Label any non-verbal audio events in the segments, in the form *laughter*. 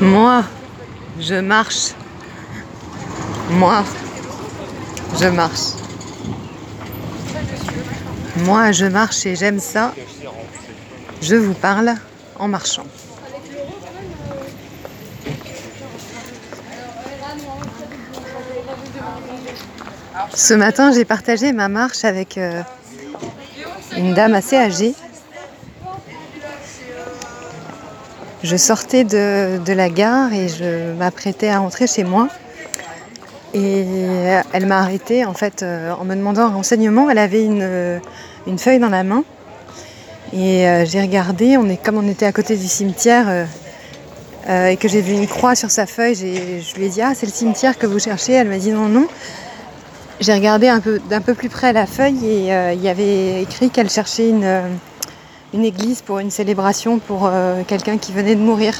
Moi, je marche. Moi, je marche. Moi, je marche et j'aime ça. Je vous parle en marchant. Ce matin, j'ai partagé ma marche avec euh, une dame assez âgée. Je sortais de, de la gare et je m'apprêtais à rentrer chez moi. Et elle m'a arrêtée en fait euh, en me demandant un renseignement. Elle avait une, euh, une feuille dans la main. Et euh, j'ai regardé, on est, comme on était à côté du cimetière et que j'ai vu une croix sur sa feuille, je lui ai dit Ah, c'est le cimetière que vous cherchez Elle m'a dit Non, non. J'ai regardé un peu, d'un peu plus près la feuille et il y avait écrit qu'elle cherchait une, une église pour une célébration pour euh, quelqu'un qui venait de mourir.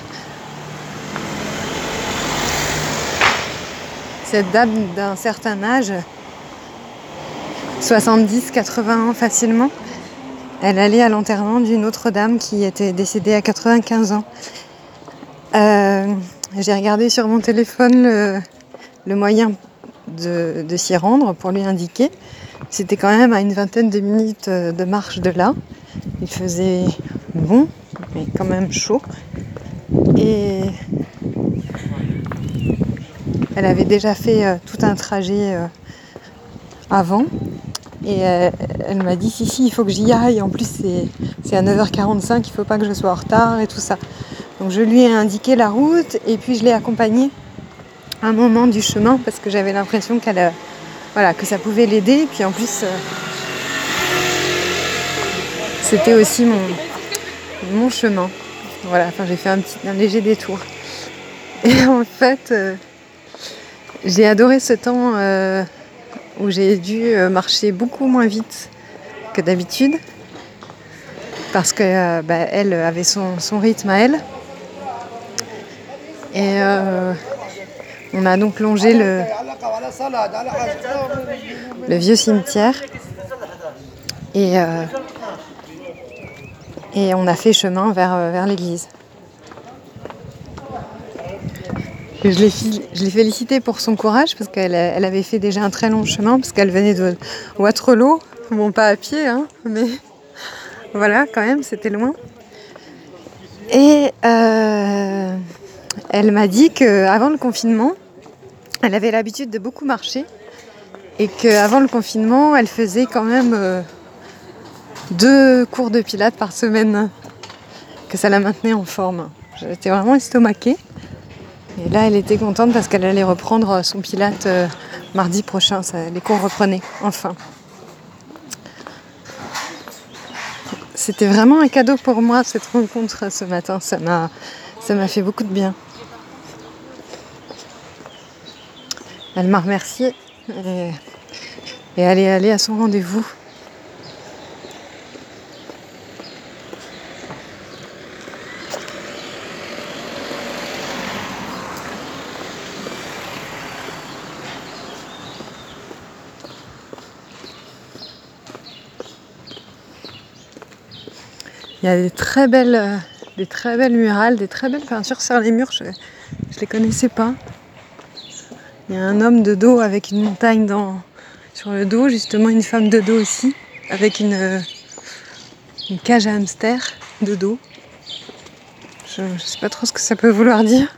Cette dame d'un certain âge, 70-80 ans facilement, elle allait à l'enterrement d'une autre dame qui était décédée à 95 ans. Euh, J'ai regardé sur mon téléphone le, le moyen de, s'y rendre pour lui indiquer. C'était quand même à une vingtaine de minutes euh, de marche de là. Il faisait bon, mais quand même chaud. Et elle avait déjà fait euh, tout un trajet euh, avant. Et elle m'a dit si si il faut que j'y aille. En plus c'est à 9h45, il faut pas que je sois en retard et tout ça. Donc je lui ai indiqué la route et puis je l'ai accompagnée un moment du chemin parce que j'avais l'impression qu'elle euh, voilà que ça pouvait l'aider. Puis en plus euh, c'était aussi mon mon chemin. Voilà, enfin j'ai fait un petit un léger détour. *laughs* Et en fait euh, j'ai adoré ce temps où j'ai dû marcher beaucoup moins vite que d'habitude parce que bah, elle avait son, son rythme à elle. Et on a donc longé le, vieux cimetière et, euh, et on a fait chemin vers, euh, l'église. Je l'ai félicitée pour son courage parce qu'elle elle avait fait déjà un très long chemin parce qu'elle venait de Waterloo, bon pas à pied, hein, mais voilà quand même c'était loin. Et euh, elle m'a dit qu'avant le confinement, elle avait l'habitude de beaucoup marcher et qu'avant le confinement, elle faisait quand même euh, deux cours de pilates par semaine, que ça la maintenait en forme. J'étais vraiment estomaquée. Et là, elle était contente parce qu'elle allait reprendre son pilate euh, mardi prochain. Les cours reprenaient, enfin. C'était vraiment un cadeau pour moi, cette rencontre ce matin. Ça m'a, ça m'a fait beaucoup de bien. Elle m'a remerciée et, et elle est allée à son rendez-vous. Il y a des très belles, euh, des très belles murales, des très belles peintures sur les murs. Je ne les connaissais pas. Il y a un homme de dos avec une montagne dans, sur le dos, justement une femme de dos aussi, avec une, euh, une cage à hamster de dos. Je ne sais pas trop ce que ça peut vouloir dire.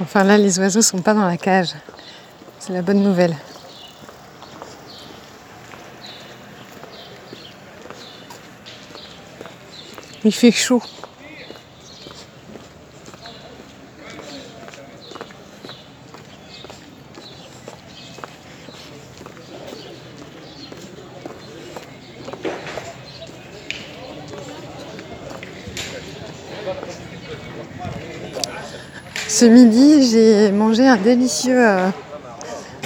Enfin là, les oiseaux sont pas dans la cage. C'est la bonne nouvelle. Il fait chaud. Ce midi, j'ai mangé un délicieux, euh,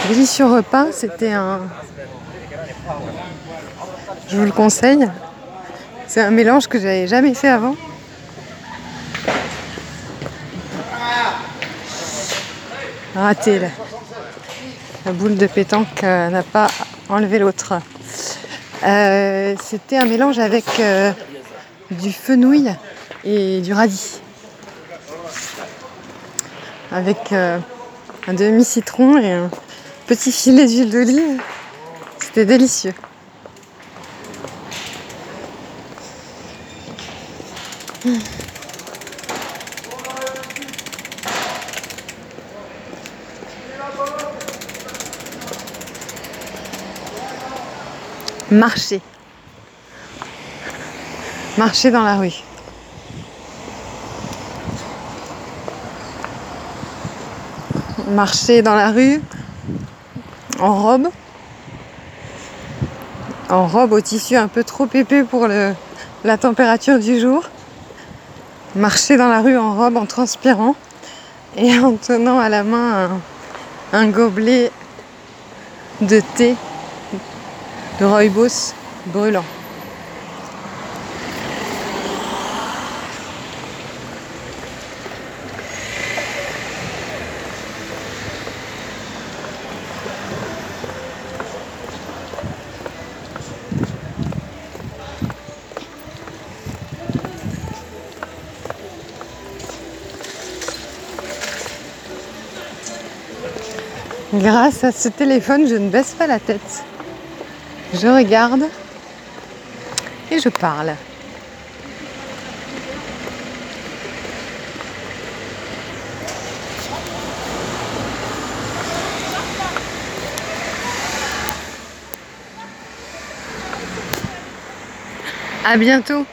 délicieux repas. C'était un. Je vous le conseille. C'est un mélange que j'avais jamais fait avant. Raté là. La boule de pétanque euh, n'a pas enlevé l'autre. Euh, C'était un mélange avec euh, du fenouil et du radis. Avec un demi-citron et un petit filet d'huile d'olive. C'était délicieux. Marcher. Marcher dans la rue. Marcher dans la rue en robe. En robe au tissu un peu trop épais pour le, la température du jour. Marcher dans la rue en robe en transpirant et en tenant à la main un, gobelet de thé de rooibos brûlant. Grâce à ce téléphone, je ne baisse pas la tête. Je regarde et je parle. À bientôt